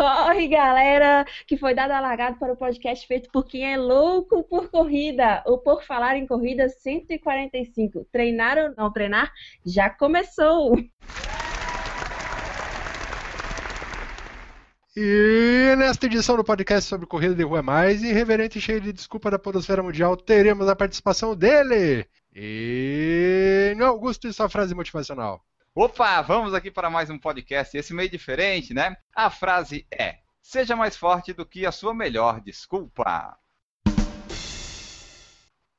Corre, galera, que foi dada a largada para o podcast feito por quem é louco por corrida. O Por Falar em Corrida 145. Treinar ou não treinar? Já começou! E nesta edição do podcast sobre corrida de rua mais irreverente e cheio de desculpa da podosfera mundial, teremos a participação dele, e Augusto e sua frase motivacional. Opa, vamos aqui para mais um podcast, esse meio diferente, né? A frase é: Seja mais forte do que a sua melhor desculpa.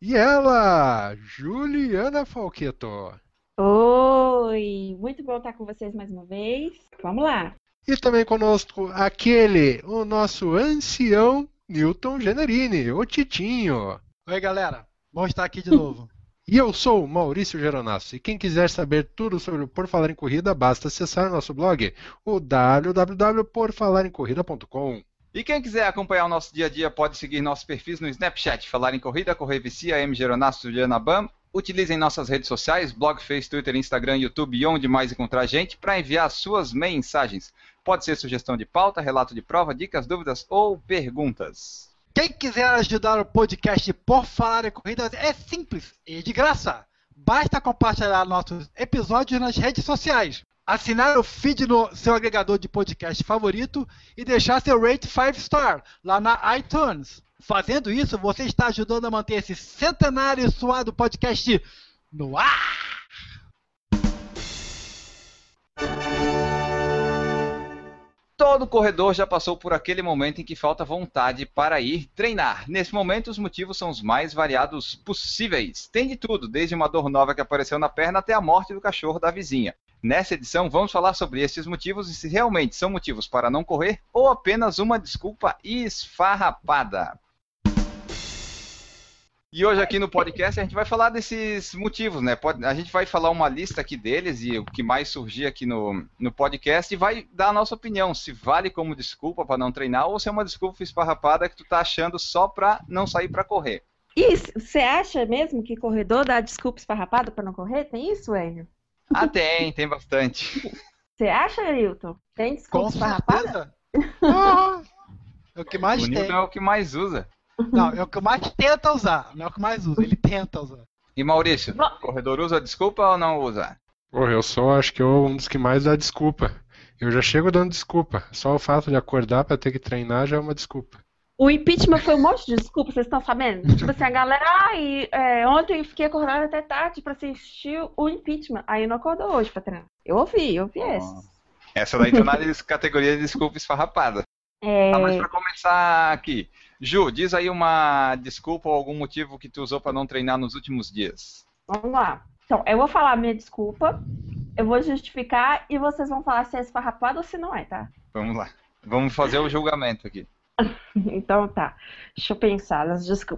E ela, Juliana Falqueto. Oi, muito bom estar com vocês mais uma vez. Vamos lá. E também conosco aquele, o nosso ancião Newton Generini, o Titinho. Oi, galera. Bom estar aqui de novo. E eu sou Maurício Geronasso. E quem quiser saber tudo sobre o Por Falar em Corrida, basta acessar nosso blog, o www.porfalaremcorrida.com. E quem quiser acompanhar o nosso dia a dia pode seguir nossos perfis no Snapchat, Falar em Corrida, Correr Vicia, M. Geronasso, Bam. Utilizem nossas redes sociais, blog, Face, Twitter, Instagram, YouTube e onde mais encontrar a gente para enviar suas mensagens. Pode ser sugestão de pauta, relato de prova, dicas, dúvidas ou perguntas. Quem quiser ajudar o podcast Por Falar em Corridas é simples e de graça. Basta compartilhar nossos episódios nas redes sociais, assinar o feed no seu agregador de podcast favorito e deixar seu rate 5 star lá na iTunes. Fazendo isso, você está ajudando a manter esse centenário e suado podcast no ar. Todo corredor já passou por aquele momento em que falta vontade para ir treinar. Nesse momento, os motivos são os mais variados possíveis. Tem de tudo, desde uma dor nova que apareceu na perna até a morte do cachorro da vizinha. Nessa edição, vamos falar sobre esses motivos e se realmente são motivos para não correr ou apenas uma desculpa esfarrapada. E hoje aqui no podcast a gente vai falar desses motivos, né? A gente vai falar uma lista aqui deles e o que mais surgir aqui no, no podcast e vai dar a nossa opinião, se vale como desculpa para não treinar ou se é uma desculpa esfarrapada que tu tá achando só para não sair para correr. E você acha mesmo que corredor dá desculpa esfarrapada para não correr? Tem isso, Enio? Ah, tem, tem bastante. Você acha, Ailton? Tem desculpa Com esfarrapada? certeza. Ah, é o que mais O tem. É o que mais usa. Não, é o que mais tenta usar. Não é o que mais usa, ele tenta usar. E Maurício, Bom. corredor usa desculpa ou não usa? Porra, eu sou, acho que eu um dos que mais dá desculpa. Eu já chego dando desculpa. Só o fato de acordar para ter que treinar já é uma desculpa. O impeachment foi um monte de desculpa, vocês estão sabendo? Tipo assim, a galera, ai, é, ontem eu fiquei acordada até tarde pra assistir o impeachment. Aí não acordou hoje pra treinar. Eu ouvi, eu ouvi essa. Essa daí tá na categoria de desculpa esfarrapada. É, Ah, mas pra começar aqui, Ju, diz aí uma desculpa ou algum motivo que tu usou para não treinar nos últimos dias. vamos lá. Então, eu vou falar a minha desculpa, eu vou justificar e vocês vão falar se é esfarrapado ou se não é, tá? Vamos lá. Vamos fazer o julgamento aqui. Então tá. Deixa eu pensar.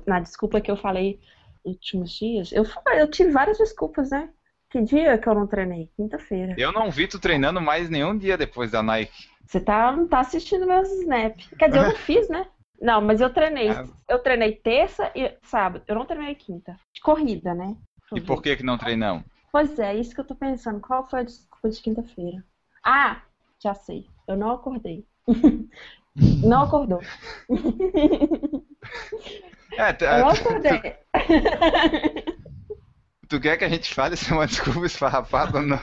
Na desculpa que eu falei nos últimos dias. Eu, falei- eu tive várias desculpas, né? Que dia que eu não treinei? Quinta-feira. Eu não vi tu treinando mais nenhum dia depois da Nike. Você tá, não tá assistindo meus snap. Quer dizer, eu não fiz, né? Não, mas eu treinei. Ah. Eu treinei terça e sábado. Eu não treinei quinta. De corrida, né? E por que que não treinamos? Pois é, isso que eu tô pensando. Qual foi a desculpa de quinta-feira? Ah, já sei. Eu não acordei. não acordou. É, tu, Eu não acordei. tu quer que a gente fale se é uma desculpa esfarrapada ou não?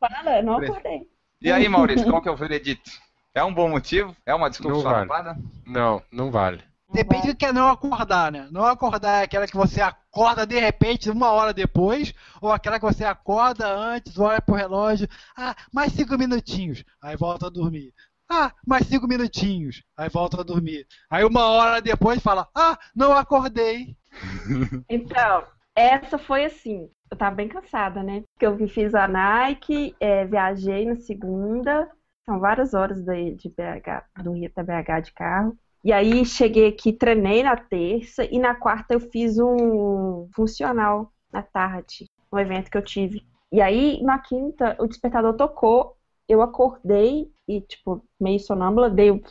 Fala, eu não acordei. E aí, Maurício, qual que é o veredito? É um bom motivo? É uma desculpa Não vale. Não, não vale. Depende do que é não acordar, né? Não acordar é aquela que você acorda de repente uma hora depois, ou aquela que você acorda antes, olha pro relógio, ah, mais cinco minutinhos, aí volta a dormir. Ah, mais cinco minutinhos, aí volta a dormir. Aí uma hora depois fala, ah, não acordei. Então, essa foi assim. Eu tava bem cansada, né? Porque eu fiz a Nike, é, viajei na segunda, são várias horas daí de BH, do Rio até BH de carro. E aí cheguei aqui, treinei na terça e na quarta eu fiz um funcional na tarde. no evento que eu tive. E aí, na quinta, o despertador tocou, eu acordei e, tipo, meio sonâmbula, dei,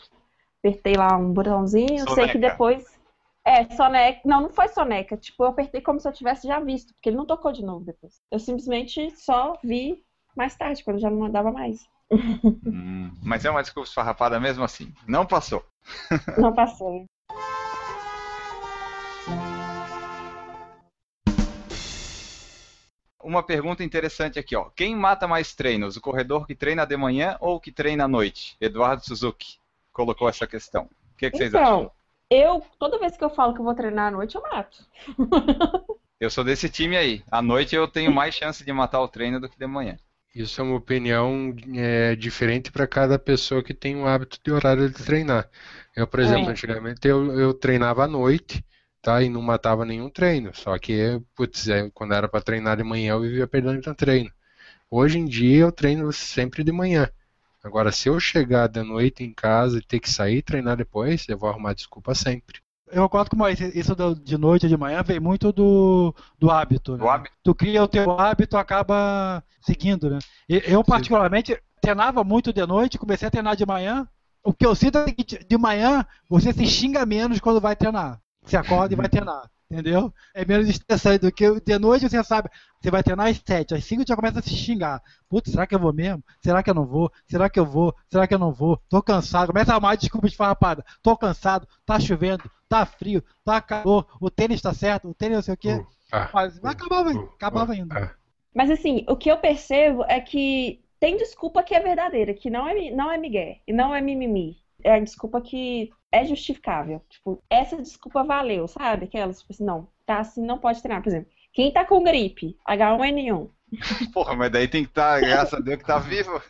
apertei lá um botãozinho, eu sei que Soneca. depois. É, soneca. Não, não foi soneca. Tipo, eu apertei como se eu tivesse já visto, porque ele não tocou de novo depois. Eu simplesmente só vi mais tarde, quando já não mandava mais. Hum, mas é uma desculpa esfarrapada mesmo assim. Não passou. Não passou. Uma pergunta interessante aqui, ó. Quem mata mais treinos? O corredor que treina de manhã ou o que treina à noite? Eduardo Suzuki colocou essa questão. O que, que vocês acham? Então, eu, toda vez que eu falo que eu vou treinar à noite, eu mato. Eu sou desse time aí. À noite eu tenho mais chance de matar o treino do que de manhã. Isso é uma opinião é, diferente para cada pessoa que tem um hábito de horário de treinar. Eu, por exemplo, É. antigamente eu, eu treinava à noite, tá? E não matava nenhum treino. Só que, putz, é, quando era para treinar de manhã eu vivia perdendo treino. Hoje em dia eu treino sempre de manhã. Agora, se eu chegar de noite em casa e ter que sair e treinar depois, eu vou arrumar desculpa sempre. Eu concordo com o Maurício, isso de noite ou de manhã vem muito do, do hábito. Né? Do hábito. Tu cria o teu hábito, acaba seguindo, né? E Eu, particularmente, treinava muito de noite, comecei a treinar de manhã. O que eu sinto é que de manhã você se xinga menos quando vai treinar. Você acorda e vai treinar, entendeu? É menos estressante do que de noite você sabe, você vai treinar às 7, às 5 já começa a se xingar. Putz, será que eu vou mesmo? Será que eu não vou? Será que eu vou? Será que eu não vou? Tô cansado. Começa a arrumar desculpa de farrapada. Tô cansado, tá chovendo, tá frio, tá calor, o tênis tá certo, o tênis não sei o quê. Uh, ah, Mas mas acabava, uh, acabava uh, indo. ah. Mas assim, o que eu percebo é que tem desculpa que é verdadeira, que não é, não é migué e não é mimimi. É a desculpa que é justificável. Tipo, essa desculpa valeu, sabe? Aquelas, tipo assim, não, tá assim, não pode treinar. Por exemplo, quem tá com gripe, H1N1, Porra, mas daí tem que estar, graças a Deus que tá vivo.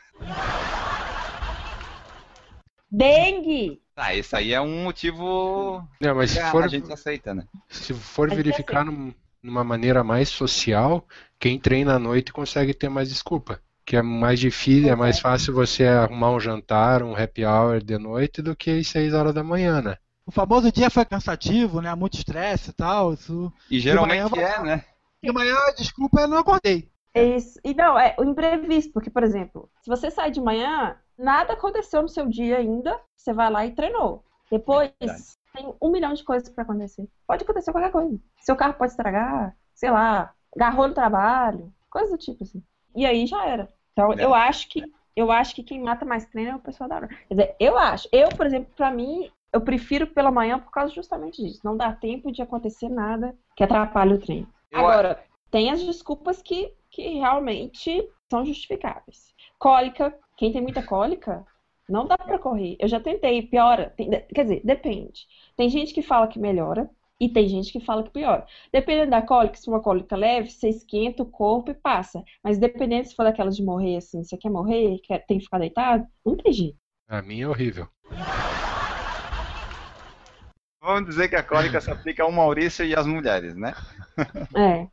dengue, Ah, esse aí é um motivo Não, mas que se a, for, a gente aceita, né? se for verificar num- numa maneira mais social, quem treina à noite consegue ter mais desculpa. Que é mais difícil, é mais fácil você arrumar um jantar, um happy hour de noite do que às 6 horas da manhã, né? O famoso dia foi cansativo, né? Muito estresse e tal. Isso... E geralmente manhã é, né? E amanhã, desculpa, eu não acordei. É Isso. E não, é o imprevisto, porque, por exemplo, se você sai de manhã, nada aconteceu no seu dia ainda, você vai lá e treinou. Depois, Verdade. tem um milhão de coisas pra acontecer. Pode acontecer qualquer coisa. Seu carro pode estragar, sei lá, agarrou no trabalho, coisa do tipo assim. E aí já era. Então, É. eu acho que eu acho que quem mata mais treino é o pessoal da hora. Quer dizer, eu acho. Eu, por exemplo, pra mim, eu prefiro pela manhã por causa justamente disso. Não dá tempo de acontecer nada que atrapalhe o treino. Eu Agora, tem as desculpas que, que realmente são justificáveis. Cólica, quem tem muita cólica, não dá pra correr. Eu já tentei, piora. Tem- quer dizer, depende. Tem gente que fala que melhora e tem gente que fala que piora. Dependendo da cólica, se for uma cólica leve, você esquenta o corpo e passa. Mas dependendo se for daquelas de morrer assim, você quer morrer, quer, tem que ficar deitado, não tem jeito. A minha é horrível. Vamos dizer que a cólica se aplica ao Maurício e às mulheres, né? É.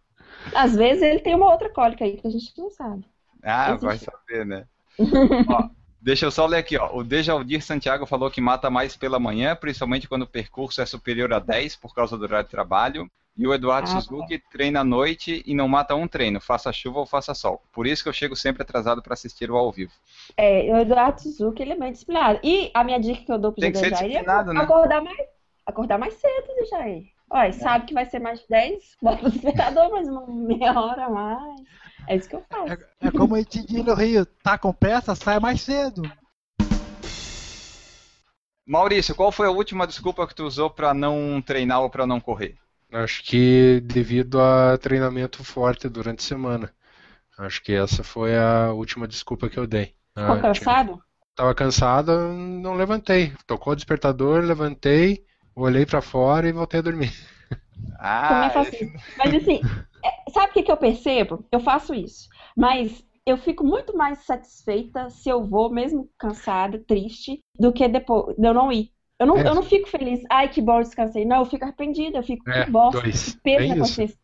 Às vezes ele tem uma outra cólica aí que a gente não sabe. Ah, Existe. vai saber, né? Ó, deixa eu só ler aqui, ó. O Dejaldir Santiago falou que mata mais pela manhã, principalmente quando o percurso é superior a 10 por causa do horário de trabalho. E o Eduardo Ah, Suzuki treina à noite e não mata um treino, faça chuva ou faça sol. Por isso que eu chego sempre atrasado para assistir o ao vivo. É, o Eduardo Suzuki, ele é bem disciplinado. E a minha dica que eu dou pro Tem que Jair é né? acordar mais, acordar mais cedo, Jair. Olha, sabe que vai ser mais de 10, bota o despertador mais uma meia hora a mais. É isso que eu faço. É, é como a gente diz no Rio, tá com pressa, sai mais cedo. Maurício, qual foi a última desculpa que tu usou para não treinar ou para não correr? Acho que devido a treinamento forte durante a semana. Acho que essa foi a última desculpa que eu dei. Ficou Ah, cansado? Tava cansado, não levantei. Tocou o despertador, levantei, olhei pra fora e voltei a dormir. Ah, Também faço isso. Mas assim, é, sabe o que, que eu percebo? Eu faço isso. Mas eu fico muito mais satisfeita se eu vou, mesmo cansada, triste, do que depois de eu não ir. Eu não, É. eu não fico feliz, ai que bom, descansei. Não, eu fico arrependida, eu fico É, que bosta, dois. que peso Bem na isso. consciência.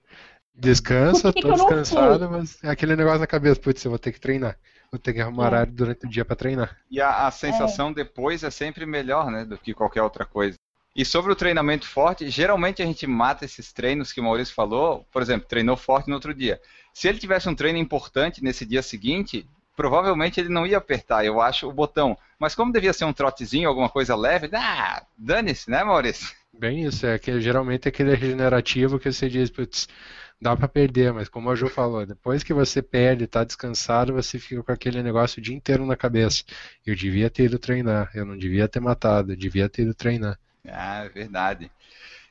Descansa, que tô que descansado, mas é aquele negócio na cabeça, putz, eu vou ter que treinar. Vou ter que arrumar É. horário durante o dia pra treinar. E a, a sensação depois é sempre melhor, né, do que qualquer outra coisa. E sobre o treinamento forte, geralmente a gente mata esses treinos que o Maurício falou. Por exemplo, treinou forte no outro dia. Se ele tivesse um treino importante nesse dia seguinte, provavelmente ele não ia apertar, eu acho, o botão. Mas como devia ser um trotezinho, alguma coisa leve, ah, dane-se, né, Maurício? Bem isso, é que geralmente é aquele regenerativo que você diz, putz, dá para perder, mas como a Ju falou, depois que você perde, está descansado, você fica com aquele negócio o dia inteiro na cabeça. Eu devia ter ido treinar, eu não devia ter matado, eu devia ter ido treinar. Ah, é verdade.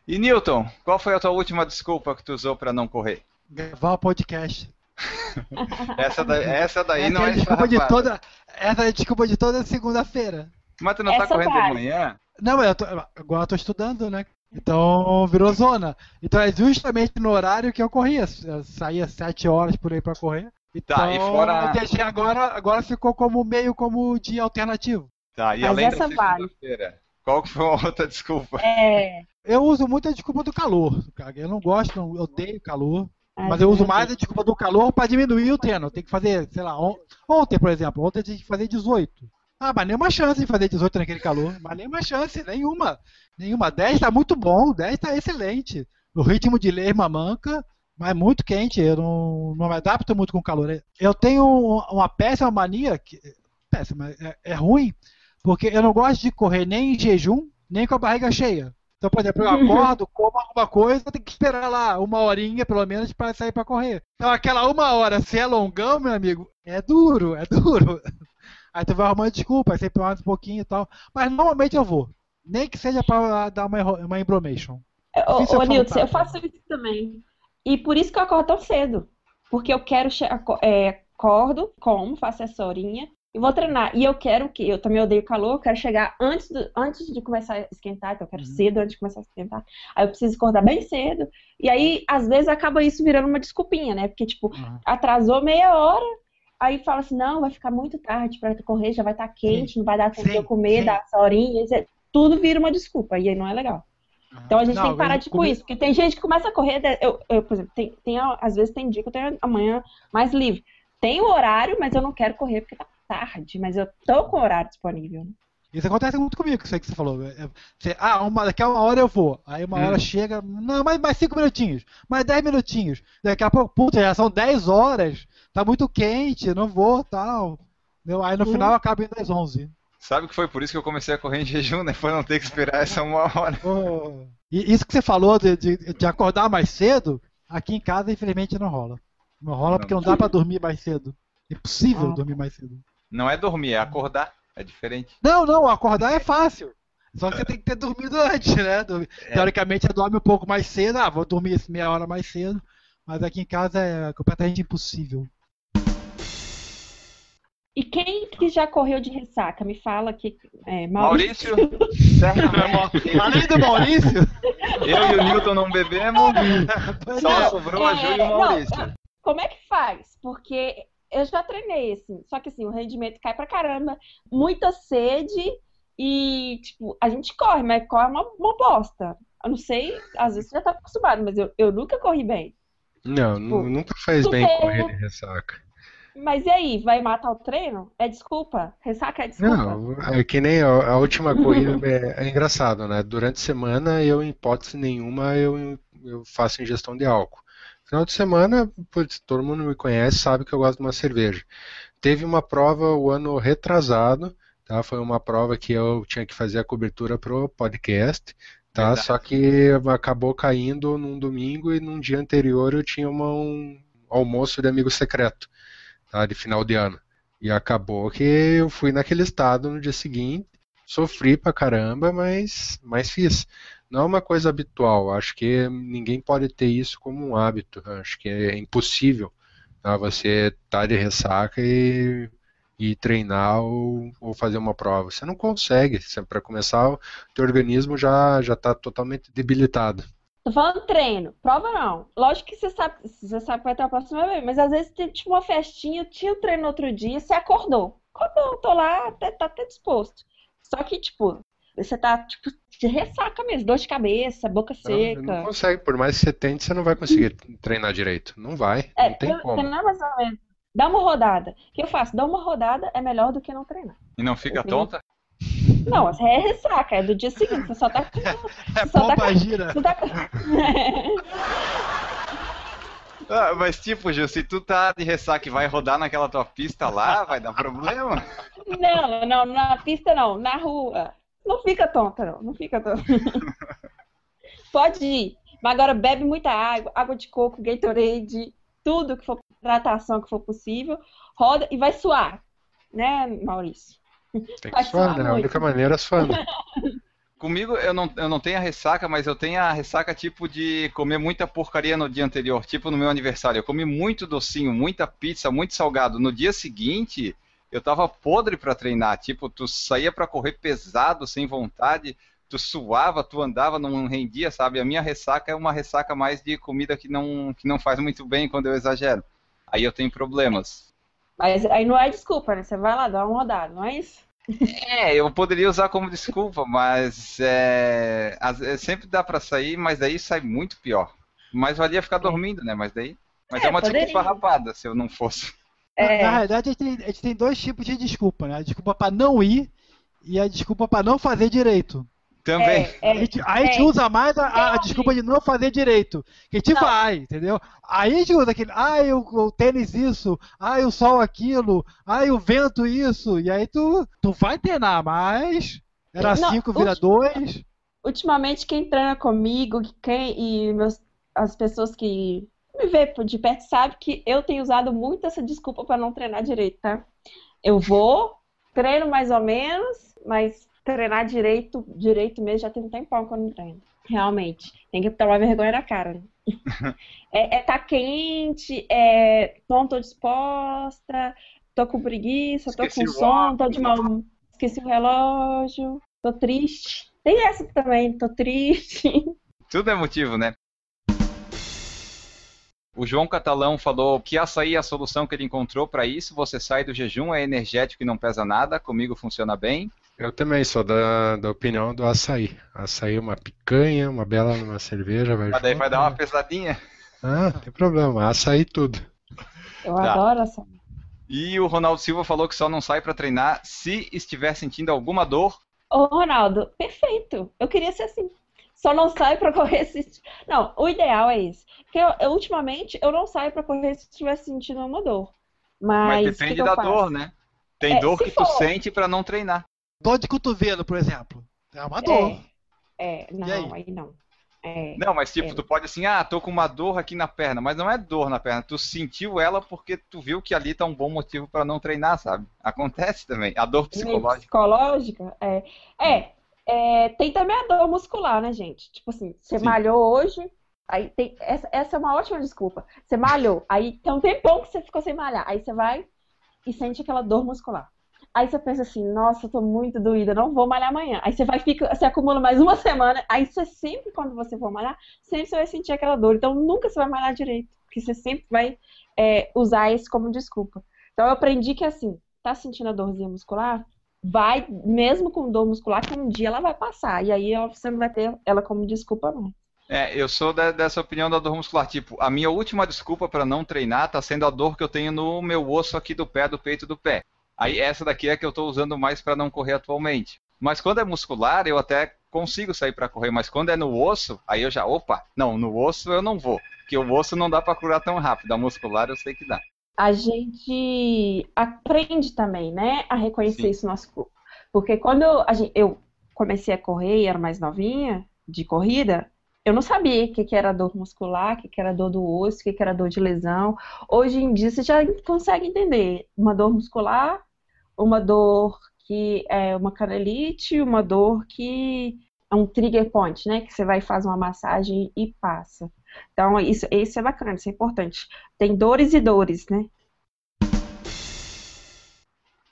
E Newton, qual foi a tua última desculpa que tu usou para não correr? Gravar o podcast. essa, da, essa daí essa não é é desculpa de toda Essa é a desculpa de toda segunda-feira. Mas tu não tá Essa correndo vale. de manhã? Não, eu tô, agora eu tô estudando, né? Então virou zona. Então é justamente no horário que eu corria. Eu saía sete horas por aí pra correr. Então, Tá, e fora- eu deixei agora, agora ficou como meio como dia alternativo. Tá, e Mas além essa da vale. segunda-feira, qual que foi a outra desculpa? É. Eu uso muito a desculpa do calor. cara. Eu não gosto, não, eu odeio calor. Ai, Mas eu uso meu mais a desculpa do calor para diminuir o treino. Tem que fazer, sei lá, on- ontem, por exemplo, ontem eu tinha que fazer 18. Ah, mas nenhuma chance de fazer 18 naquele calor. Mas nenhuma chance, nenhuma. Nenhuma. 10 tá muito bom, 10 tá excelente. No ritmo de ler manca, mas muito quente. Eu não, não me adapto muito com calor. Eu tenho um- uma péssima mania, que, péssima, é, é ruim, porque eu não gosto de correr nem em jejum, nem com a barriga cheia. Então, por exemplo, eu acordo, como alguma coisa, tenho que esperar lá uma horinha, pelo menos, para sair para correr. Então, aquela uma hora, se é longão, meu amigo, é duro, é duro. Aí tu vai arrumando desculpa, aí sempre mais um pouquinho e tal. Mas normalmente eu vou. Nem que seja para dar uma, uma embromation. Ô, Difícil ô eu Nilton, eu faço isso também. E por isso que eu acordo tão cedo. Porque eu quero é, acordo, como, faço essa horinha e vou treinar. E eu quero o quê? Eu também odeio calor, eu quero chegar antes, do- antes de começar a esquentar, então eu quero Uhum. cedo antes de começar a esquentar. Aí eu preciso acordar bem cedo. E aí, às vezes, acaba isso virando uma desculpinha, né? Porque, tipo, Uhum. atrasou meia hora, aí fala assim, não, vai ficar muito tarde pra correr, já vai estar quente, não vai dar tempo de Sim, eu comer, sim. dar essa horinha. Tudo vira uma desculpa, e aí não é legal. Então a gente Não, tem que parar de com isso, porque tem gente que começa a correr, eu, eu, por exemplo, tem, tem, às vezes tem dia que eu tenho amanhã mais livre. Tem o horário, mas eu não quero correr porque tá tarde, mas eu tô com o horário disponível. né? Isso acontece muito comigo, isso aí que você falou. É, você- ah, uma, daqui a uma hora eu vou. Aí uma Hum. hora chega. Não, mais, mais cinco minutinhos. Mais dez minutinhos. Daqui a pouco, puta, já são 10 horas. Tá muito quente, não vou, tal. Entendeu? Aí no Hum. final acaba indo às 11. Sabe que foi por isso que eu comecei a correr em jejum, né? Pra não ter que esperar essa uma hora. Pô. E isso que você falou de, de, de acordar mais cedo, aqui em casa infelizmente não rola. Não rola Não. porque não dá pra dormir mais cedo. Impossível Ah. dormir mais cedo. Não é dormir, é acordar. É diferente. Não, não, acordar é fácil. Só que você tem que ter dormido antes, né? É. Teoricamente você dorme um pouco mais cedo, ah, vou dormir meia hora mais cedo, mas aqui em casa é completamente impossível. E quem que já correu de ressaca? Me fala que é, Maurício, Maurício. Além do Maurício, Eu e o Newton não bebemos, pois só é, sobrou a Ju e o É, não, Maurício. Como é que faz? Porque eu já treinei, assim, só que assim, o rendimento cai pra caramba, muita sede e, tipo, a gente corre, mas corre uma, uma bosta. Eu não sei, às vezes você já tá acostumado, mas eu, eu nunca corri bem. Não, nu- nunca faz bem tem- correr de ressaca. Mas e aí, vai matar o treino? É desculpa? Ressaca é desculpa? Não, é que nem a, a última corrida é, é engraçado, né? Durante a semana eu, em hipótese nenhuma, eu, eu faço ingestão de álcool. Final de semana, putz, todo mundo me conhece, sabe que eu gosto de uma cerveja. Teve uma prova o ano retrasado, tá? Foi uma prova que eu tinha que fazer a cobertura pro podcast, tá? Verdade. Só que acabou caindo num domingo e num dia anterior eu tinha uma- um almoço de amigo secreto, tá? De final de ano. E acabou que eu fui naquele estado no dia seguinte, sofri pra caramba, mas, mas fiz. Não é uma coisa habitual, acho que ninguém pode ter isso como um hábito, acho que é impossível tá? você estar de ressaca e, e treinar ou, ou fazer uma prova. Você não consegue, para começar, o teu organismo já está totalmente debilitado. Tô falando treino, prova não. Lógico que você sabe, você sabe que vai ter a próxima vez, mas às vezes tem tipo uma festinha, tinha o treino no outro dia, você acordou. Acordou, tô lá, até, tá até disposto. Só que, tipo, você tá, tipo, de ressaca mesmo, dor de cabeça, boca Não, não seca. consegue, por mais que você tente, você não vai conseguir treinar direito. Não vai, É, não tem eu- como. não é mais ou menos. Dá uma rodada. O que eu faço? Dar uma rodada é melhor do que não treinar. E não fica Uhum. tonta? Não, é ressaca, é do dia seguinte. Você só tá. É Você só tá pomba gira. Você tá... Ah, mas tipo, Gil, se tu tá de ressaca e vai rodar naquela tua pista lá, vai dar problema. Não, não, na pista não, na rua. Não fica tonta, não. Não fica tonta. Pode ir. Mas agora bebe muita água, água de coco, Gatorade, tudo que for hidratação que for possível. Roda e vai suar. Né, Maurício? Tem que Vai suar, suar né? A única maneira é suando. Comigo eu não, eu não tenho a ressaca, mas eu tenho a ressaca tipo de comer muita porcaria no dia anterior. Tipo no meu aniversário. Eu comi muito docinho, muita pizza, muito salgado. No dia seguinte, eu tava podre pra treinar. Tipo, tu saía pra correr pesado, sem vontade. Tu suava, tu andava, não rendia, sabe? A minha ressaca é uma ressaca mais de comida que não, que não faz muito bem quando eu exagero. Aí eu tenho problemas. Mas aí não é desculpa, né? Você vai lá dar uma rodada, não é isso? É, eu poderia usar como desculpa, mas é, sempre dá pra sair, mas daí sai muito pior. Mas valia ficar dormindo, né? Mas daí. Mas é, É, uma poderia. desculpa rapada se eu não fosse. Na- É. Na realidade, a gente, tem, a gente tem dois tipos de desculpa, né? A desculpa pra não ir e a desculpa pra não fazer direito. Também. É, A é, gente, a gente é. usa mais a, a- a desculpa de não fazer direito. Que a gente Não. vai, entendeu? Aí a gente usa aquele, ai, o, o tênis isso, ai, o sol aquilo, ai, o vento isso. E aí tu, tu vai treinar, mas era Não, 5, vira 2. Ultimamente, quem treina comigo quem, e meus- as pessoas que me vê de perto sabe que eu tenho usado muito essa desculpa para não treinar direito, tá? Eu vou, treino mais ou menos, mas treinar direito, direito mesmo, já tem um tempão que eu não treino. Realmente. Tem que tomar vergonha na cara. né? é, é tá quente, é, não tô disposta, tô com preguiça, tô Esqueci com sono, tô de mal. Esqueci o relógio, tô triste. Tem essa também, tô triste. Tudo é motivo, né? O João Catalão falou que açaí é a solução que ele encontrou para isso. Você sai do jejum, é energético e não pesa nada. Comigo funciona bem. Eu também sou da, da opinião do açaí. Açaí, uma picanha, uma bela numa cerveja, vai Mas daí vai dar uma né? pesadinha. Ah, não tem problema. Açaí tudo. Eu Tá. adoro essa. E o Ronaldo Silva falou que só não sai para treinar se estiver sentindo alguma dor. Ô, Ronaldo, perfeito. Eu queria ser assim. Só não saio pra correr se. Não, o ideal é esse. Porque eu, eu, ultimamente eu não saio pra correr se estiver sentindo uma dor. Mas, Mas que depende que eu da faço? dor, né? Tem É, dor que tu for- sente para não treinar. Dor de cotovelo, por exemplo. É uma dor. É, é, não, E aí? aí? não. É, Não, mas tipo, É. tu pode assim, ah, tô com uma dor aqui na perna, mas não é dor na perna, tu sentiu ela porque tu viu que ali tá um bom motivo para não treinar, sabe? Acontece também. A dor psicológica. psicológica, é. É, é, tem também a dor muscular, né, gente? Tipo assim, você Sim. malhou hoje, aí tem. Essa, essa é uma ótima desculpa. Você malhou, aí tem um tempão que você ficou sem malhar. Aí você vai e sente aquela dor muscular. Aí você pensa assim, nossa, eu tô muito doída, não vou malhar amanhã. Aí você vai fica, você acumula mais uma semana, aí você sempre, quando você for malhar, sempre você vai sentir aquela dor. Então nunca você vai malhar direito, porque você sempre vai é, usar isso como desculpa. Então eu aprendi que assim, tá sentindo a dorzinha muscular? Vai, mesmo com dor muscular, que um dia ela vai passar. E aí você não vai ter ela como desculpa, não. É, eu sou dessa opinião da dor muscular. Tipo, a minha última desculpa para não treinar tá sendo a dor que eu tenho no meu osso aqui do pé, do peito do pé. Aí essa daqui é que eu tô usando mais para não correr atualmente. Mas quando é muscular, eu até consigo sair para correr, mas quando é no osso, aí eu já, opa, não, no osso eu não vou, porque o osso não dá para curar tão rápido, a muscular eu sei que dá. A gente aprende também, né, a reconhecer Sim. isso no nosso corpo. Porque quando gente- eu comecei a correr e era mais novinha, de corrida, eu não sabia o que, que era dor muscular, o que, que era dor do osso, o que, que era dor de lesão. Hoje em dia você já consegue entender uma dor muscular, uma dor que é uma canelite, uma dor que é um trigger point, né? Que você vai fazer uma massagem e passa. Então, isso, isso é bacana, isso é importante. Tem dores e dores, né?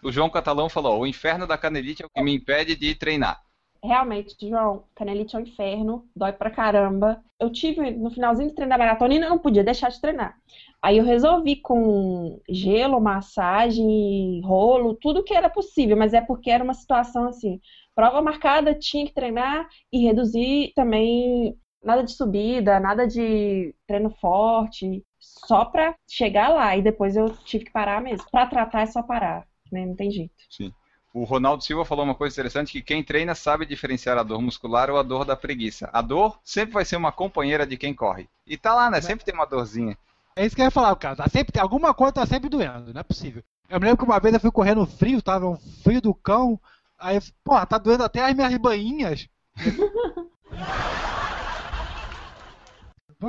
O João Catalão falou: o inferno da canelite é o que me impede de treinar. Realmente, João, canelite é um inferno, dói pra caramba. Eu tive, no finalzinho do treino da maratona, e não podia deixar de treinar. Aí eu resolvi com gelo, massagem, rolo, tudo que era possível, mas é porque era uma situação assim, prova marcada, tinha que treinar e reduzir também nada de subida, nada de treino forte, só pra chegar lá. E depois eu tive que parar mesmo. Pra tratar é só parar, né? Não tem jeito. Sim. O Ronaldo Silva falou uma coisa interessante, que quem treina sabe diferenciar a dor muscular ou a dor da preguiça. A dor sempre vai ser uma companheira de quem corre. E tá lá, né? Sempre tem uma dorzinha. É isso que eu ia falar, cara. Tá sempre, tem alguma coisa tá sempre doendo, não é possível. Eu me lembro que uma vez eu fui correndo no frio, tava um frio do cão. Aí, pô, tá doendo até as minhas bainhas.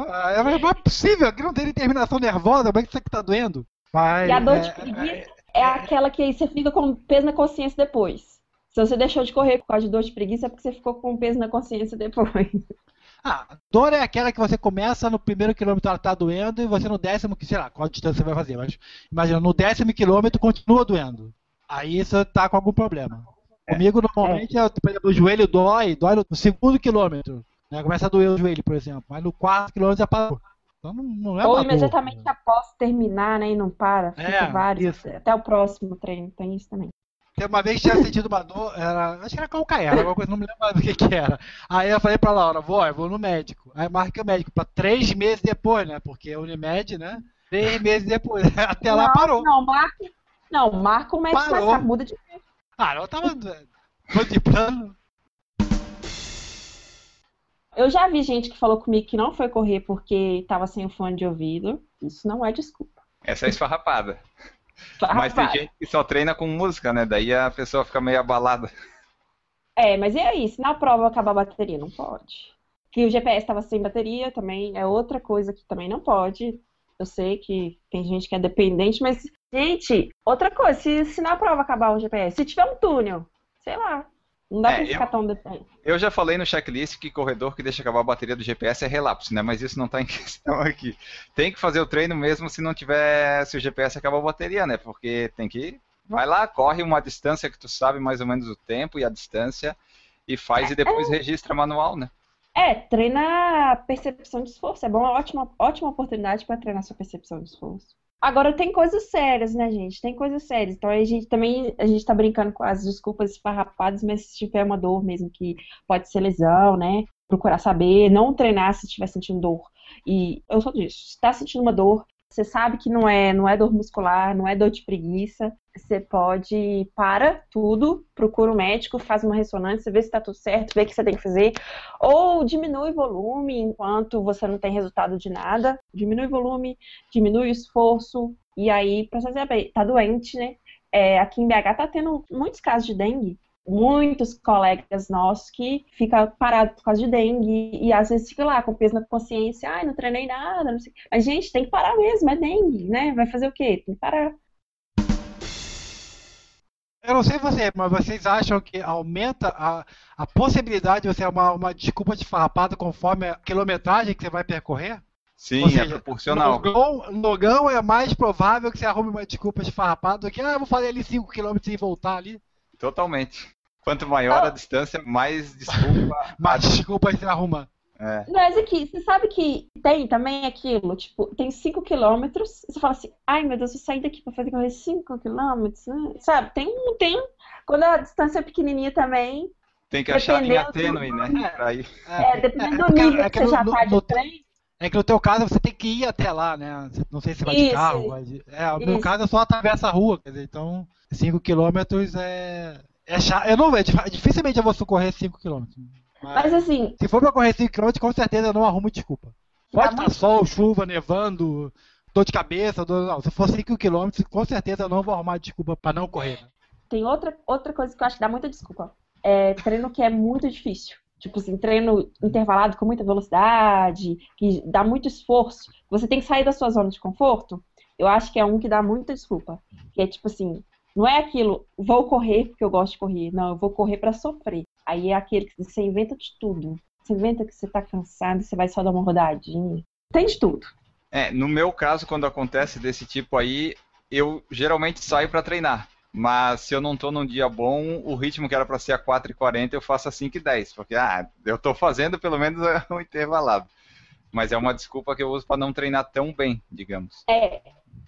É, não é possível, aqui não tem determinação nervosa, como é que isso aqui tá doendo? Mas, E a dor é, de preguiça é aquela que aí você fica com peso na consciência depois. Se você deixou de correr por causa de dor de preguiça, é porque você ficou com peso na consciência depois. Ah, dor é aquela que você começa no primeiro quilômetro ela tá doendo e você no décimo, que sei lá, qual distância você vai fazer, mas imagina, no décimo quilômetro continua doendo. Aí você tá com algum problema. Comigo normalmente, é, por exemplo, o joelho dói, dói no segundo quilômetro. Né? Começa a doer o joelho, por exemplo. Mas no quarto quilômetro já parou. Então não, não é Ou uma dor. imediatamente após terminar, né? E não para. Fica É, vários. isso. Até o próximo treino. Tem isso também. Tem uma vez que tinha sentido uma dor, era, acho que era calcaia, era alguma coisa, não me lembro mais do que, que era. Aí eu falei pra Laura, vó, eu vou no médico. Aí marquei o médico pra três meses depois, né? Porque a Unimed, né? Três meses depois. Até lá não, parou. Não, marca. Não, marca o médico Parou. mais muda de Ah, eu tava. Tô de plano. Eu já vi gente que falou comigo que não foi correr porque estava sem o fone de ouvido. Isso não é desculpa. Essa é esfarrapada. Mas tem gente que só treina com música, né? Daí a pessoa fica meio abalada. É, mas e aí? Se na prova acabar a bateria, não pode. Que o GPS estava sem bateria também é outra coisa que também não pode. Eu sei que tem gente que é dependente, mas, gente, outra coisa, se, se na prova acabar o GPS, se tiver um túnel, sei lá, não dá É, pra ficar eu- tão dependente. Eu já falei no checklist que corredor que deixa acabar a bateria do GPS é relapso, né? Mas isso não tá em questão aqui. Tem que fazer o treino mesmo se não tiver, se o GPS acabar a bateria, né? Porque tem que vai lá, corre uma distância que tu sabe mais ou menos o tempo e a distância e faz e depois registra manual, né? É, treina a percepção de esforço. É bom, é uma ótima, ótima oportunidade para treinar sua percepção de esforço. Agora tem coisas sérias, né, gente? Tem coisas sérias. Então a gente também a gente tá brincando com as desculpas esfarrapadas, mas se tiver uma dor mesmo que pode ser lesão, né? Procurar saber, não treinar se estiver sentindo dor. E eu só disso, se está sentindo uma dor, você sabe que não é, não é dor muscular, não é dor de preguiça, você pode para tudo, procura um médico, faz uma ressonância, vê se está tudo certo, vê o que você tem que fazer, ou diminui o volume enquanto você não tem resultado de nada, diminui o volume, diminui o esforço, e aí, pra você saber, tá doente, né? É, aqui em BH tá tendo muitos casos de dengue, muitos colegas nossos que ficam parados por causa de dengue e às vezes fica lá com peso na consciência, ai, não treinei nada, não sei. Mas, gente, tem que parar mesmo, é dengue, né? Vai fazer o quê? Tem que parar. Eu não sei você, mas vocês acham que aumenta a, a possibilidade de você ter uma, uma desculpa de farrapada conforme a quilometragem que você vai percorrer? Sim, Ou é seja, proporcional. Logão, logão é mais provável que você arrume uma desculpa de farrapada do que, ah, eu vou fazer ali 5km e voltar ali. Totalmente. Quanto maior a distância, mais desculpa. Mas desculpa você arruma. É. Mas aqui, você sabe que tem também aquilo, tipo, tem 5 quilômetros, você fala assim, ai meu Deus, eu saí daqui pra fazer correr 5 quilômetros, né? Sabe, tem um, tem, quando a distância é pequenininha também, Tem que achar a linha tênue, né? Pra ir. é, dependendo do porque- nível é que você já no- tá no- de treino, É que no teu caso você tem que ir até lá, né? Não sei se vai de Isso, carro. isso. vai de- É, no meu caso é só atravessa a rua, quer dizer, então 5km é. É chato. Eu não vejo, dificilmente eu vou socorrer 5km. mas assim, Se for pra correr 5km, com certeza eu não arrumo desculpa. Pode Tá estar muito- sol, chuva, nevando, dor de cabeça, dor... não, se for 5km, com certeza eu não vou arrumar desculpa pra não correr. né? tem outra, outra coisa que eu acho que dá muita desculpa, é treino que é muito difícil. Tipo assim, treino intervalado com muita velocidade, que dá muito esforço, você tem que sair da sua zona de conforto. Eu acho que é um que dá muita desculpa. Que é tipo assim, não é aquilo, vou correr porque eu gosto de correr. Não, eu vou correr pra sofrer. Aí é aquele que você inventa de tudo. Você inventa que você tá cansado você vai só dar uma rodadinha. Tem de tudo. É, no meu caso, quando acontece desse tipo aí, eu geralmente saio pra treinar. Mas se eu não tô num dia bom, o ritmo que era pra ser a 4h40, eu faço a 5h10. Porque, ah, eu tô fazendo pelo menos um intervalado. Mas é uma desculpa que eu uso pra não treinar tão bem, digamos. É.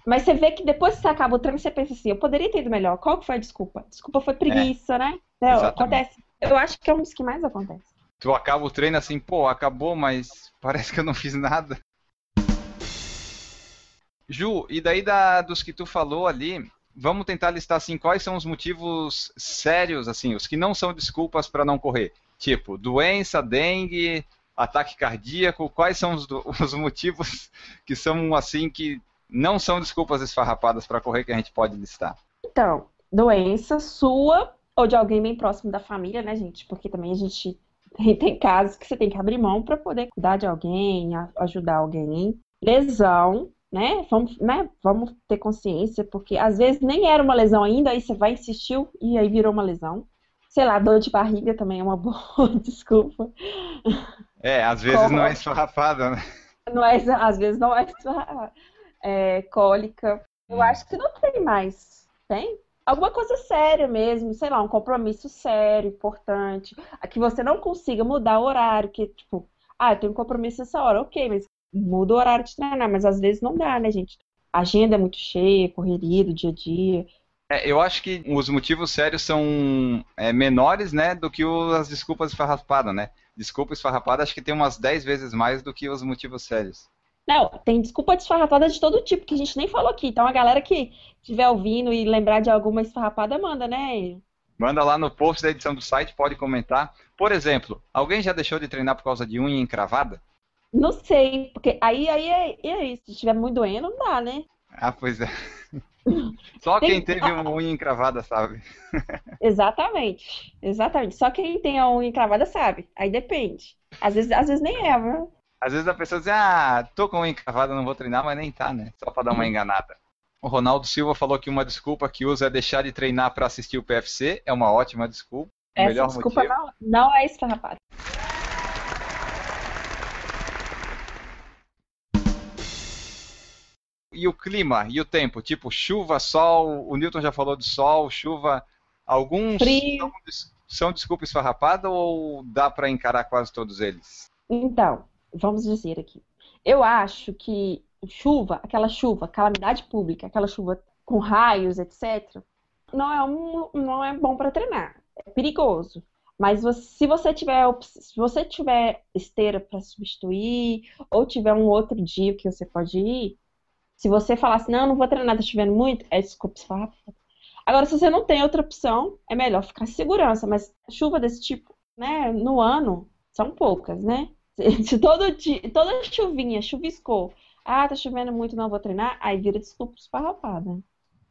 Mas você vê que depois que você acaba o treino, você pensa assim, eu poderia ter ido melhor. Qual que foi a desculpa? Desculpa foi preguiça, né? Não, Exatamente. acontece. Eu acho que é um dos que mais acontece. Tu acaba o treino assim, pô, acabou, mas parece que eu não fiz nada. Ju, e daí da, dos que tu falou ali, vamos tentar listar assim quais são os motivos sérios, assim, os que não são desculpas para não correr. Tipo, doença, dengue, ataque cardíaco, quais são os, os motivos que são assim que não são desculpas esfarrapadas para correr que a gente pode listar? Então, doença sua ou de alguém bem próximo da família, né, gente? Porque também a gente tem, casos que você tem que abrir mão para poder cuidar de alguém, ajudar alguém. Lesão, né? Vamos, né? Vamos ter consciência, porque às vezes nem era uma lesão ainda, aí você vai insistiu e aí virou uma lesão. Sei lá, dor de barriga também é uma boa desculpa. É, às vezes Como... não é esfarrapada, né? Não é, às vezes não é esfarrapada. É, cólica. Eu acho que não tem mais. Tem? Alguma coisa séria mesmo, sei lá, um compromisso sério, importante. Que você não consiga mudar o horário, que, tipo, ah, eu tenho um compromisso essa hora, ok, mas muda o horário de treinar, mas às vezes não dá, né, gente? A agenda é muito cheia, correria do dia a dia. É, eu acho que os motivos sérios são é, menores, né, do que as desculpas esfarrapadas, né? Desculpa esfarrapada acho que tem umas 10 vezes mais do que os motivos sérios. Não, tem desculpa esfarrapada de todo tipo, que a gente nem falou aqui. Então a galera que estiver ouvindo e lembrar de alguma esfarrapada, manda, né? Manda lá no post da edição do site, pode comentar. Por exemplo, alguém já deixou de treinar por causa de unha encravada? Não sei, porque aí, aí é, é isso. Se estiver muito doendo, não dá, né? Ah, pois é. Só quem teve uma unha encravada sabe. Exatamente. Exatamente. Só quem tem a unha encravada sabe. Aí depende. Às vezes, às vezes nem é, viu? Às vezes a pessoa diz, ah, tô com unha encravada, não vou treinar, mas nem tá, né? Só pra dar uma uhum. enganada. O Ronaldo Silva falou que uma desculpa que usa é deixar de treinar para assistir o PFC. É uma ótima desculpa. Essa desculpa não, não é rapaz. e o clima e o tempo? Tipo, chuva, sol, o Newton já falou de sol, chuva. Alguns Frio. São, são desculpa esfarrapada ou dá para encarar quase todos eles? Então, vamos dizer aqui. Eu acho que chuva, aquela chuva, calamidade pública, aquela chuva com raios, etc., não é, um, não é bom para treinar. É perigoso. Mas você, se você tiver se você tiver esteira para substituir ou tiver um outro dia que você pode ir, se você falasse, assim, não, não vou treinar, tá chovendo muito, é desculpa esfarrapada. Agora, se você não tem outra opção, é melhor ficar em segurança. Mas chuva desse tipo, né, no ano, são poucas, né? Se todo dia, toda chuvinha chuviscou, ah, tá chovendo muito, não vou treinar, aí vira desculpa esfarrapada.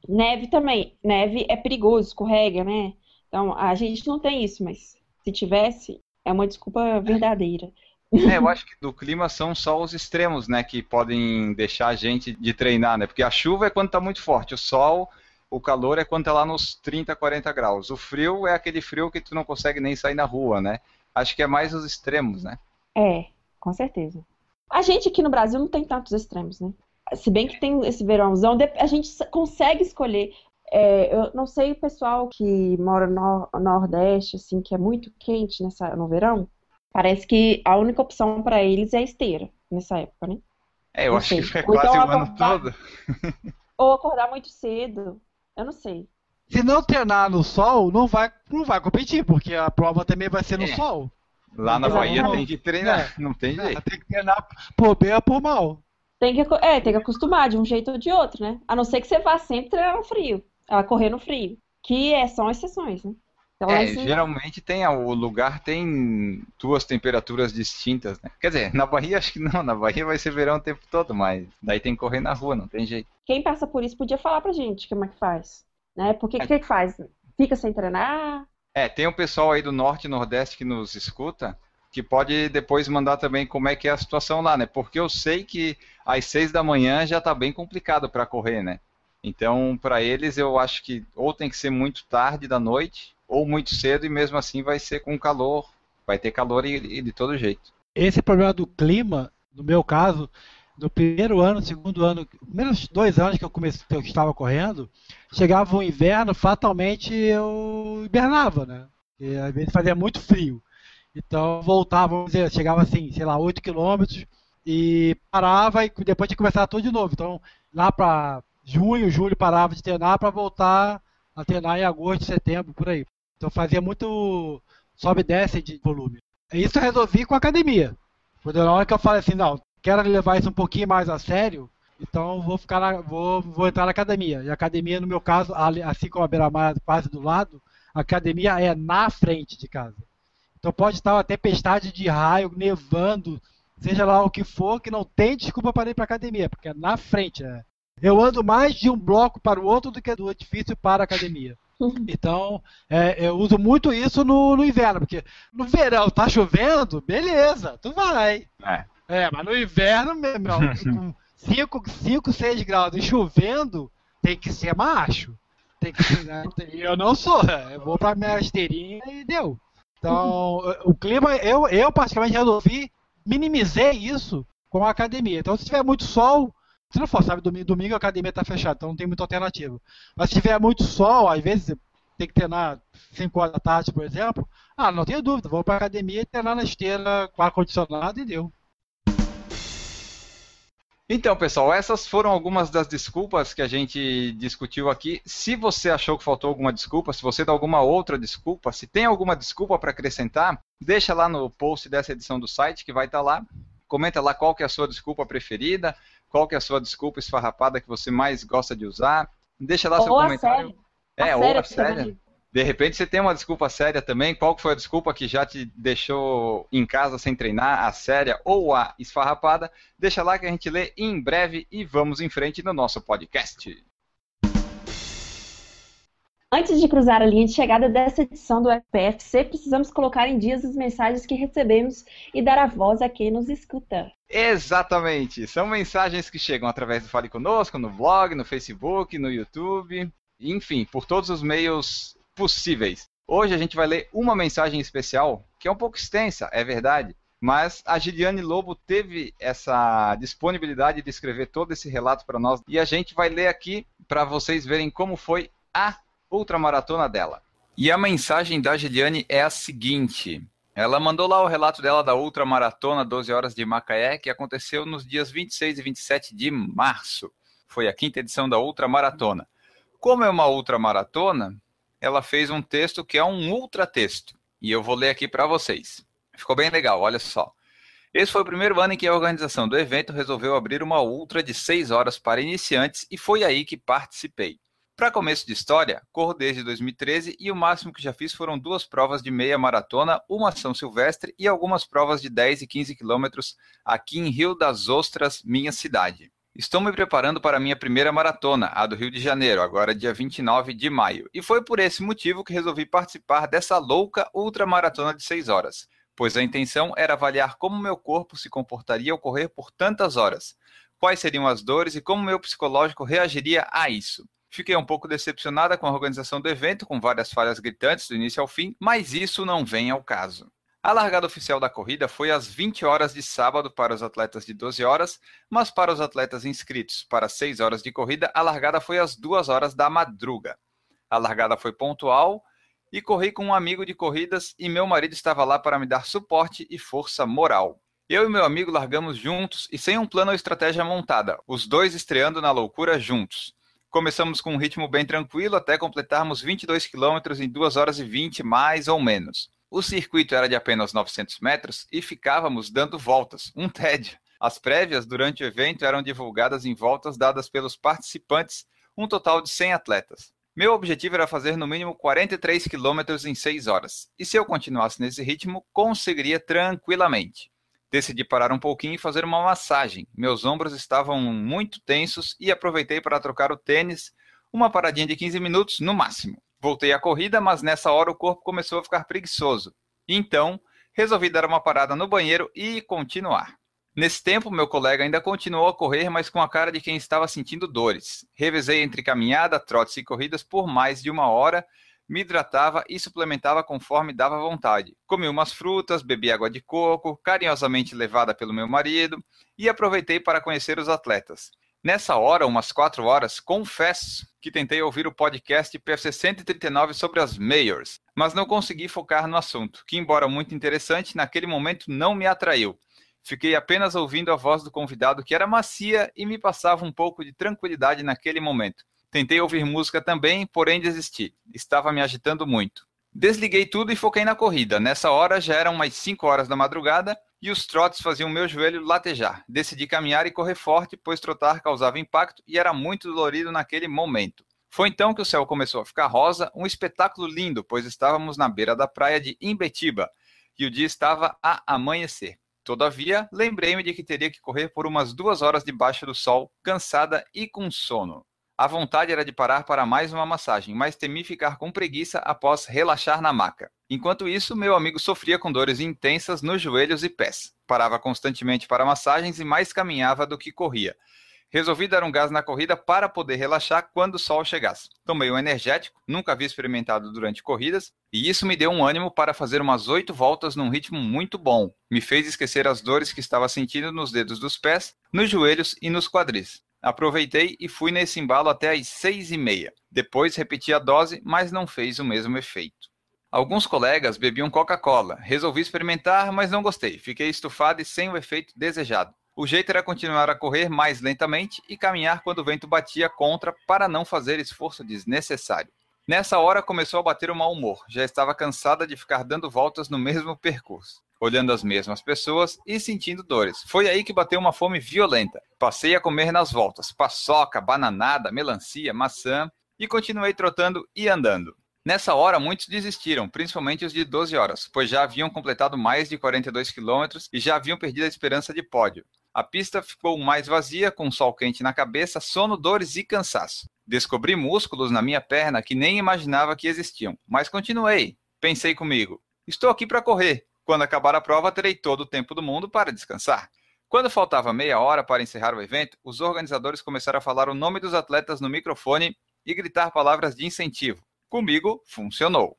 Neve também. Neve é perigoso, escorrega, né? Então, a gente não tem isso, mas se tivesse, é uma desculpa verdadeira. É, eu acho que do clima são só os extremos, né, que podem deixar a gente de treinar, né? Porque a chuva é quando está muito forte, o sol, o calor é quando está lá nos 30, 40 graus. O frio é aquele frio que tu não consegue nem sair na rua, né? Acho que é mais os extremos, né? É, com certeza. A gente aqui no Brasil não tem tantos extremos, né? Se bem que tem esse verãozão, a gente consegue escolher. É, eu não sei o pessoal que mora no Nordeste, assim, que é muito quente nessa, no verão, Parece que a única opção para eles é a esteira nessa época, né? É, eu não acho sei. que foi quase então, o ano todo. Ou acordar muito cedo. Eu não sei. Se não treinar no sol, não vai, não vai competir, porque a prova também vai ser no é. sol. Lá na Bahia tem que treinar, é. não tem jeito. Tem que treinar por bem ou por mal. Tem que, é, tem que acostumar de um jeito ou de outro, né? A não ser que você vá sempre treinar no frio, a correr no frio. Que é, são exceções, né? Então, é, assim... geralmente tem o lugar tem duas temperaturas distintas, né? Quer dizer, na Bahia acho que não, na Bahia vai ser verão o tempo todo, mas daí tem que correr na rua, não tem jeito. Quem passa por isso podia falar pra gente como é que faz, né? Porque o é. que, que faz? Fica sem treinar? É, tem um pessoal aí do norte e nordeste que nos escuta, que pode depois mandar também como é que é a situação lá, né? Porque eu sei que às seis da manhã já tá bem complicado para correr, né? Então, para eles, eu acho que ou tem que ser muito tarde da noite, ou muito cedo e mesmo assim vai ser com calor, vai ter calor e, e de todo jeito. Esse problema do clima, no meu caso, no primeiro ano, segundo ano, primeiros dois anos que eu comecei, que eu estava correndo, chegava o inverno, fatalmente eu hibernava, né? E às vezes fazia muito frio. Então voltava, vamos dizer, chegava assim, sei lá, 8 quilômetros e parava e depois tinha que começar tudo de novo. Então, lá para junho, julho parava de treinar para voltar a treinar em agosto, setembro, por aí. Então fazia muito sobe e desce de volume. Isso eu resolvi com a academia. Quando na hora que eu falei assim, não, quero levar isso um pouquinho mais a sério, Então vou ficar na, vou, vou entrar na academia. E a academia, no meu caso, assim como a beira-mar quase do lado, a academia é na frente de casa. Então pode estar uma tempestade de raio, nevando, seja lá o que for, que não tem desculpa para ir para a academia, porque é na frente. É. Eu ando mais de um bloco para o outro do que do edifício para a academia. Então, é, eu uso muito isso no, no, inverno, porque no verão tá chovendo, beleza, tu vai. É, é mas no inverno, meu, com 5, 5, 6 graus e chovendo, tem que ser macho. Tem que ser, né? Eu não sou, é, eu vou pra minha esteirinha e deu. Então, o clima, eu, eu particularmente resolvi, minimizei isso com a academia. Então, se tiver muito sol, se não for, sabe, domingo, domingo a academia está fechada, então não tem muita alternativa. Mas se tiver muito sol, às vezes tem que treinar 5 horas da tarde, por exemplo, ah, não tenho dúvida, vou para a academia e treinar na esteira com ar-condicionado e deu. Então, pessoal, essas foram algumas das desculpas que a gente discutiu aqui. Se você achou que faltou alguma desculpa, se você dá alguma outra desculpa, se tem alguma desculpa para acrescentar, deixa lá no post dessa edição do site que vai estar tá lá. Comenta lá qual que é a sua desculpa preferida, qual que é a sua desculpa esfarrapada que você mais gosta de usar. Deixa lá ou seu comentário. É, a ou a séria. De repente você tem uma desculpa séria também. Qual foi a desculpa que já te deixou em casa sem treinar, a séria ou a esfarrapada? Deixa lá que a gente lê em breve e vamos em frente no nosso podcast. Antes de cruzar a linha de chegada dessa edição do FPFC, precisamos colocar em dias as mensagens que recebemos e dar a voz a quem nos escuta. Exatamente! São mensagens que chegam através do Fale Conosco, no blog, no Facebook, no YouTube, enfim, por todos os meios possíveis. Hoje a gente vai ler uma mensagem especial, que é um pouco extensa, é verdade, mas a Giliane Lobo teve essa disponibilidade de escrever todo esse relato para nós e a gente vai ler aqui para vocês verem como foi a ultramaratona dela. E a mensagem da Giliane é a seguinte: ela mandou lá o relato dela da ultramaratona 12 horas de Macaé, que aconteceu nos dias 26 e 27 de março. Foi a quinta edição da ultramaratona. Como é uma ultramaratona, ela fez um texto que é um ultratexto. E eu vou ler aqui para vocês. Ficou bem legal, olha só. Esse foi o primeiro ano em que a organização do evento resolveu abrir uma ultra de 6 horas para iniciantes e foi aí que participei. Para começo de história, corro desde 2013 e o máximo que já fiz foram duas provas de meia maratona, uma São Silvestre e algumas provas de 10 e 15 quilômetros aqui em Rio das Ostras, minha cidade. Estou me preparando para a minha primeira maratona, a do Rio de Janeiro, agora dia 29 de maio, e foi por esse motivo que resolvi participar dessa louca ultramaratona de 6 horas, pois a intenção era avaliar como meu corpo se comportaria ao correr por tantas horas, quais seriam as dores e como meu psicológico reagiria a isso. Fiquei um pouco decepcionada com a organização do evento, com várias falhas gritantes do início ao fim, mas isso não vem ao caso. A largada oficial da corrida foi às 20 horas de sábado para os atletas de 12 horas, mas para os atletas inscritos para 6 horas de corrida, a largada foi às 2 horas da madruga. A largada foi pontual e corri com um amigo de corridas e meu marido estava lá para me dar suporte e força moral. Eu e meu amigo largamos juntos e sem um plano ou estratégia montada, os dois estreando na loucura juntos. Começamos com um ritmo bem tranquilo até completarmos 22 quilômetros em 2 horas e 20, mais ou menos. O circuito era de apenas 900 metros e ficávamos dando voltas, um tédio. As prévias durante o evento eram divulgadas em voltas dadas pelos participantes, um total de 100 atletas. Meu objetivo era fazer no mínimo 43 quilômetros em 6 horas, e se eu continuasse nesse ritmo, conseguiria tranquilamente. Decidi parar um pouquinho e fazer uma massagem. Meus ombros estavam muito tensos e aproveitei para trocar o tênis, uma paradinha de 15 minutos no máximo. Voltei à corrida, mas nessa hora o corpo começou a ficar preguiçoso. Então, resolvi dar uma parada no banheiro e continuar. Nesse tempo, meu colega ainda continuou a correr, mas com a cara de quem estava sentindo dores. Revezei entre caminhada, trotes e corridas por mais de uma hora, me hidratava e suplementava conforme dava vontade. Comi umas frutas, bebi água de coco, carinhosamente levada pelo meu marido, e aproveitei para conhecer os atletas. Nessa hora, umas quatro horas, confesso que tentei ouvir o podcast PFC 139 sobre as mayors, mas não consegui focar no assunto, que, embora muito interessante, naquele momento não me atraiu. Fiquei apenas ouvindo a voz do convidado, que era macia e me passava um pouco de tranquilidade naquele momento. Tentei ouvir música também, porém desisti. Estava me agitando muito. Desliguei tudo e foquei na corrida. Nessa hora já eram umas 5 horas da madrugada e os trotes faziam meu joelho latejar. Decidi caminhar e correr forte, pois trotar causava impacto e era muito dolorido naquele momento. Foi então que o céu começou a ficar rosa, um espetáculo lindo, pois estávamos na beira da praia de Imbetiba e o dia estava a amanhecer. Todavia, lembrei-me de que teria que correr por umas duas horas debaixo do sol, cansada e com sono. A vontade era de parar para mais uma massagem, mas temi ficar com preguiça após relaxar na maca. Enquanto isso, meu amigo sofria com dores intensas nos joelhos e pés. Parava constantemente para massagens e mais caminhava do que corria. Resolvi dar um gás na corrida para poder relaxar quando o sol chegasse. Tomei um energético, nunca havia experimentado durante corridas, e isso me deu um ânimo para fazer umas oito voltas num ritmo muito bom. Me fez esquecer as dores que estava sentindo nos dedos dos pés, nos joelhos e nos quadris. Aproveitei e fui nesse embalo até às seis e meia. Depois repeti a dose, mas não fez o mesmo efeito. Alguns colegas bebiam Coca-Cola. Resolvi experimentar, mas não gostei. Fiquei estufado e sem o efeito desejado. O jeito era continuar a correr mais lentamente e caminhar quando o vento batia contra para não fazer esforço desnecessário. Nessa hora começou a bater o mau humor. Já estava cansada de ficar dando voltas no mesmo percurso, olhando as mesmas pessoas e sentindo dores. Foi aí que bateu uma fome violenta. Passei a comer nas voltas: paçoca, bananada, melancia, maçã e continuei trotando e andando. Nessa hora, muitos desistiram, principalmente os de 12 horas, pois já haviam completado mais de 42 quilômetros e já haviam perdido a esperança de pódio. A pista ficou mais vazia, com sol quente na cabeça, sono, dores e cansaço. Descobri músculos na minha perna que nem imaginava que existiam, mas continuei. Pensei comigo: estou aqui para correr. Quando acabar a prova, terei todo o tempo do mundo para descansar. Quando faltava meia hora para encerrar o evento, os organizadores começaram a falar o nome dos atletas no microfone e gritar palavras de incentivo. Comigo, funcionou.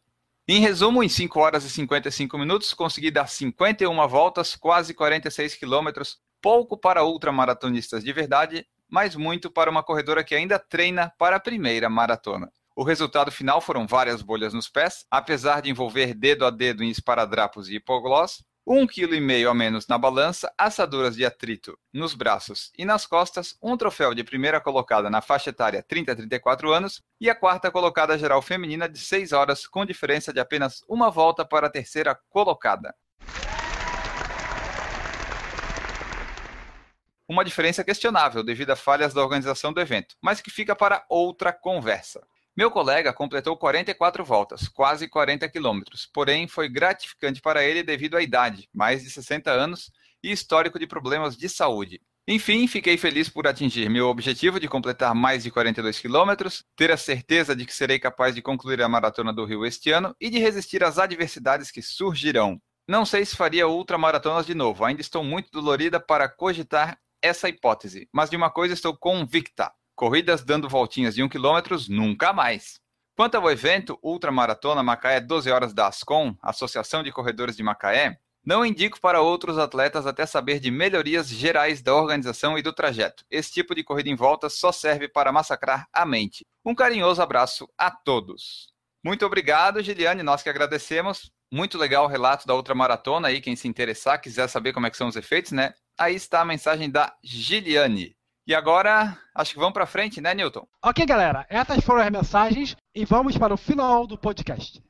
Em resumo, em 5 horas e 55 minutos, consegui dar 51 voltas, quase 46 quilômetros, pouco para ultramaratonistas de verdade, mas muito para uma corredora que ainda treina para a primeira maratona. O resultado final foram várias bolhas nos pés, apesar de envolver dedo a dedo em esparadrapos e hipoglós, um quilo e meio a menos na balança, assaduras de atrito nos braços e nas costas, um troféu de primeira colocada na faixa etária 30 a 34 anos e a quarta colocada geral feminina de 6 horas, com diferença de apenas uma volta para a terceira colocada. uma diferença questionável devido a falhas da organização do evento, mas que fica para outra conversa. Meu colega completou 44 voltas, quase 40 quilômetros, porém foi gratificante para ele devido à idade, mais de 60 anos, e histórico de problemas de saúde. Enfim, fiquei feliz por atingir meu objetivo de completar mais de 42 quilômetros, ter a certeza de que serei capaz de concluir a maratona do Rio este ano e de resistir às adversidades que surgirão. Não sei se faria ultramaratonas de novo, ainda estou muito dolorida para cogitar essa hipótese, mas de uma coisa estou convicta: corridas dando voltinhas de um quilômetro, nunca mais. Quanto ao evento Ultramaratona Macaé 12 Horas da Ascom, Associação de Corredores de Macaé, não indico para outros atletas até saber de melhorias gerais da organização e do trajeto. Esse tipo de corrida em volta só serve para massacrar a mente. Um carinhoso abraço a todos. Muito obrigado, Giliane, nós que agradecemos. Muito legal o relato da ultramaratona aí, quem se interessar, quiser saber como é que são os efeitos, né? Aí está a mensagem da Giliane. E agora, acho que vamos para frente, né, Newton? Ok, galera, essas foram as mensagens e vamos para o final do podcast.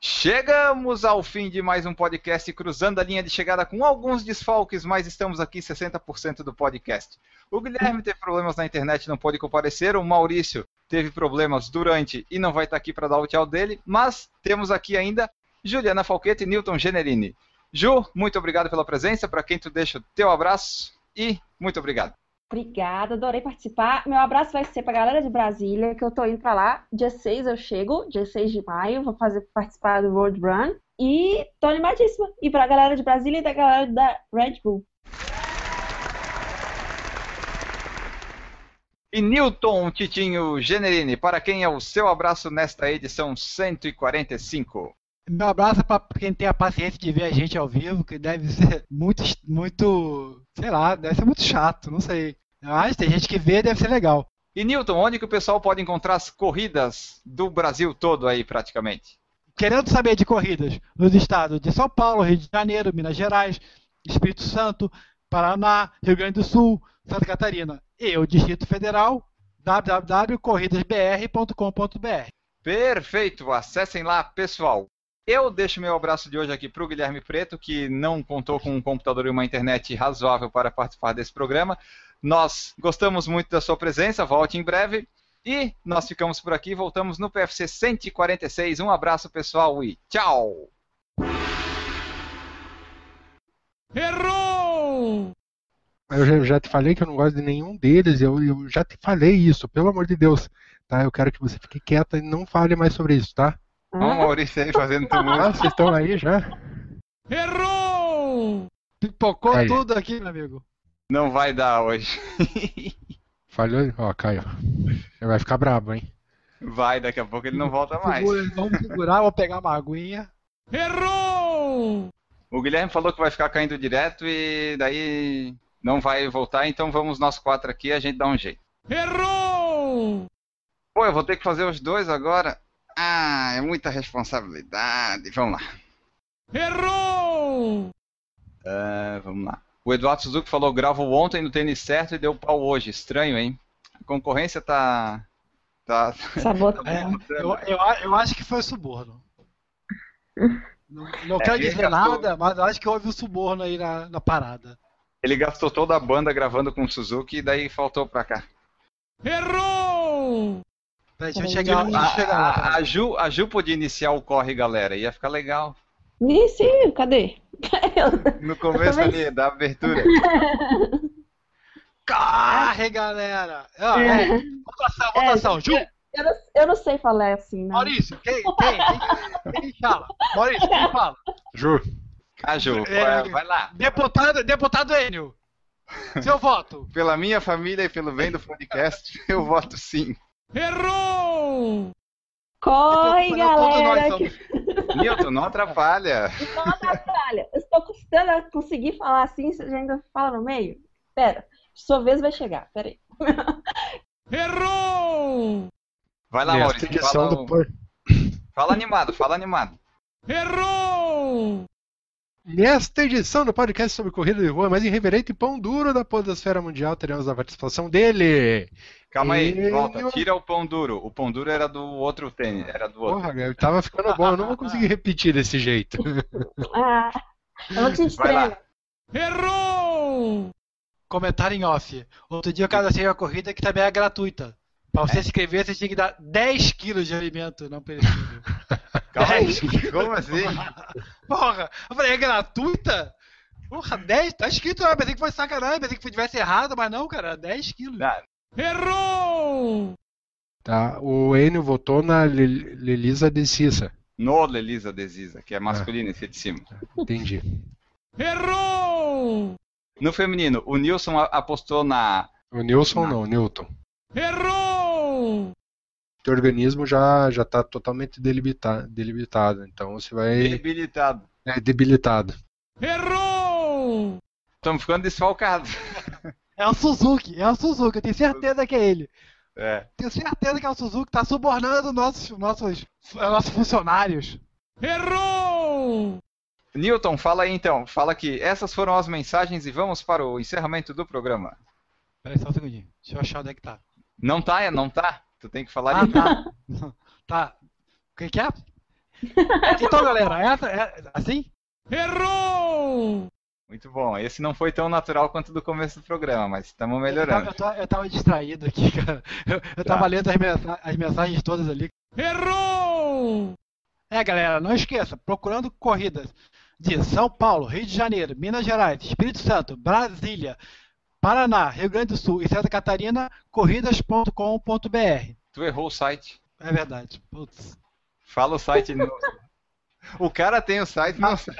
Chegamos ao fim de mais um podcast cruzando a linha de chegada com alguns desfalques, mas estamos aqui 60% do podcast. O Guilherme teve problemas na internet, não pôde comparecer. O Maurício teve problemas durante e não vai estar aqui para dar o tchau dele. Mas temos aqui ainda Juliana Falquete e Newton Generini. Ju, muito obrigado pela presença. Para quem tu deixa o teu abraço e muito obrigado. Obrigada, adorei participar. Meu abraço vai ser pra galera de Brasília, que eu tô indo pra lá. Dia 6 eu chego, dia 6 de maio, vou fazer participar do Road Run. E tô animadíssima. E pra galera de Brasília e da galera da Red Bull. E Newton Titinho Generini, para quem é o seu abraço nesta edição 145? Meu abraço para quem tem a paciência de ver a gente ao vivo, que deve ser muito, muito, sei lá, deve ser muito chato, não sei. Mas tem gente que vê, deve ser legal. E Newton, onde que o pessoal pode encontrar as corridas do Brasil todo aí, praticamente? Querendo saber de corridas nos estados de São Paulo, Rio de Janeiro, Minas Gerais, Espírito Santo, Paraná, Rio Grande do Sul, Santa Catarina e o Distrito Federal, www.corridasbr.com.br. Perfeito, acessem lá, pessoal. Eu deixo meu abraço de hoje aqui para o Guilherme Preto, que não contou com um computador e uma internet razoável para participar desse programa. Nós gostamos muito da sua presença, volte em breve. E nós ficamos por aqui, voltamos no PFC 146. Um abraço, pessoal, e tchau! Errou! Eu já, já te falei que eu não gosto de nenhum deles, eu, eu já te falei isso, pelo amor de Deus. Tá? Eu quero que você fique quieta e não fale mais sobre isso, tá? Olha o Maurício aí fazendo tumulto. Ah, vocês estão aí já? Errou! Pipocou Aí. tudo aqui, meu amigo. Não vai dar hoje. Falhou? Ó, Caio. Ele vai ficar brabo, hein? Vai, daqui a pouco ele não volta mais. Vamos segurar, vou pegar uma aguinha. Errou! O Guilherme falou que vai ficar caindo direto e daí não vai voltar, então vamos nós quatro aqui a gente dá um jeito. Errou! Pô, eu vou ter que fazer os dois agora. Ah, é muita responsabilidade. Vamos lá. Errou! Ah, vamos lá. O Eduardo Suzuki falou gravou ontem no tênis certo e deu pau hoje. Estranho, hein? A concorrência tá. Tá. Sabotando. É, eu, eu, eu acho que foi suborno. Não, não É, quero ele dizer gastou- nada, mas eu acho que houve um suborno aí na, na parada. Ele gastou toda a banda gravando com o Suzuki e daí faltou pra cá. Errou! Peraí, deixa eu Peraí. chegar, eu chegar lá. A, a Ju, a Ju podia iniciar o corre, galera. Ia ficar legal. Sim, cadê? No começo ali, da abertura. Corre, galera! Ó, É. ó, votação, votação. Ju, Eu não, eu não sei falar assim, não. Maurício, quem, quem, quem, quem fala? Maurício, quem fala? Ju, A Ju, É. vai, vai lá. Deputado, deputado Enio. Seu voto. Pela minha família e pelo bem do podcast, eu voto sim. Errou! Corre, galera! somos. que Nilton, não atrapalha. Não atrapalha. Eu estou custando a conseguir falar assim, você já ainda fala no meio? Pera, sua vez vai chegar, peraí. Errou! Vai lá, Maurício. edição Fala, do fala animado, fala animado. Errou! Nesta edição do podcast sobre corrida de rua mais irreverente e pão duro da podosfera mundial, teremos a participação dele. Calma aí, volta. Tira o pão duro. O pão duro era do outro tênis, era do outro. Porra, eu tava ficando bom, eu não vou conseguir repetir desse jeito. Ah, eu não te Vai lá. Errou! Comentário em off. Outro dia eu cadastrei uma corrida que também é gratuita. Pra você se inscrever, você tinha que dar 10 quilos de alimento não perecível. Calma aí. Dez. Como assim? Porra! Eu falei, é gratuita? Porra, 10? Tá escrito lá, pensei que foi sacanagem, pensei que tivesse errado, mas não, cara, 10 quilos. Ah, Errou! Tá, o Enio votou na Le- Lelisa de Cissa. No Lelisa Desisa, que é masculino esse de cima. Entendi. Errou! No feminino, o Nilson apostou na. O Nilson Não. não, o Newton. Errou! O organismo já já tá totalmente delimitado, delimitado, então você vai Debilitado. é debilitado. Errou! Estamos ficando desfalcados. É o Suzuki, é o Suzuki, eu tenho certeza que é ele. É. Tenho certeza que é o Suzuki, tá subornando nossos, nossos, nossos funcionários. Errou! Newton, fala aí então. Fala que essas foram as mensagens e vamos para o encerramento do programa. Peraí só um segundinho, deixa eu achar onde é que tá. Não tá, é? Não tá? Tu tem que falar Ah, ali. tá. tá. O que que é? Então, galera, essa é assim? Errou! Muito bom. Esse não foi tão natural quanto do começo do programa, mas estamos Eu melhorando. tava, eu tava- eu tava distraído aqui, cara. Eu, eu Tá. tava lendo as, mensa- as mensagens todas ali. Errou! É, galera, não esqueça, procurando corridas de São Paulo, Rio de Janeiro, Minas Gerais, Espírito Santo, Brasília, Paraná, Rio Grande do Sul e Santa Catarina, corridas.com.br. Tu errou o site. É verdade. Putz. Fala o site. O cara tem o site, não sabe.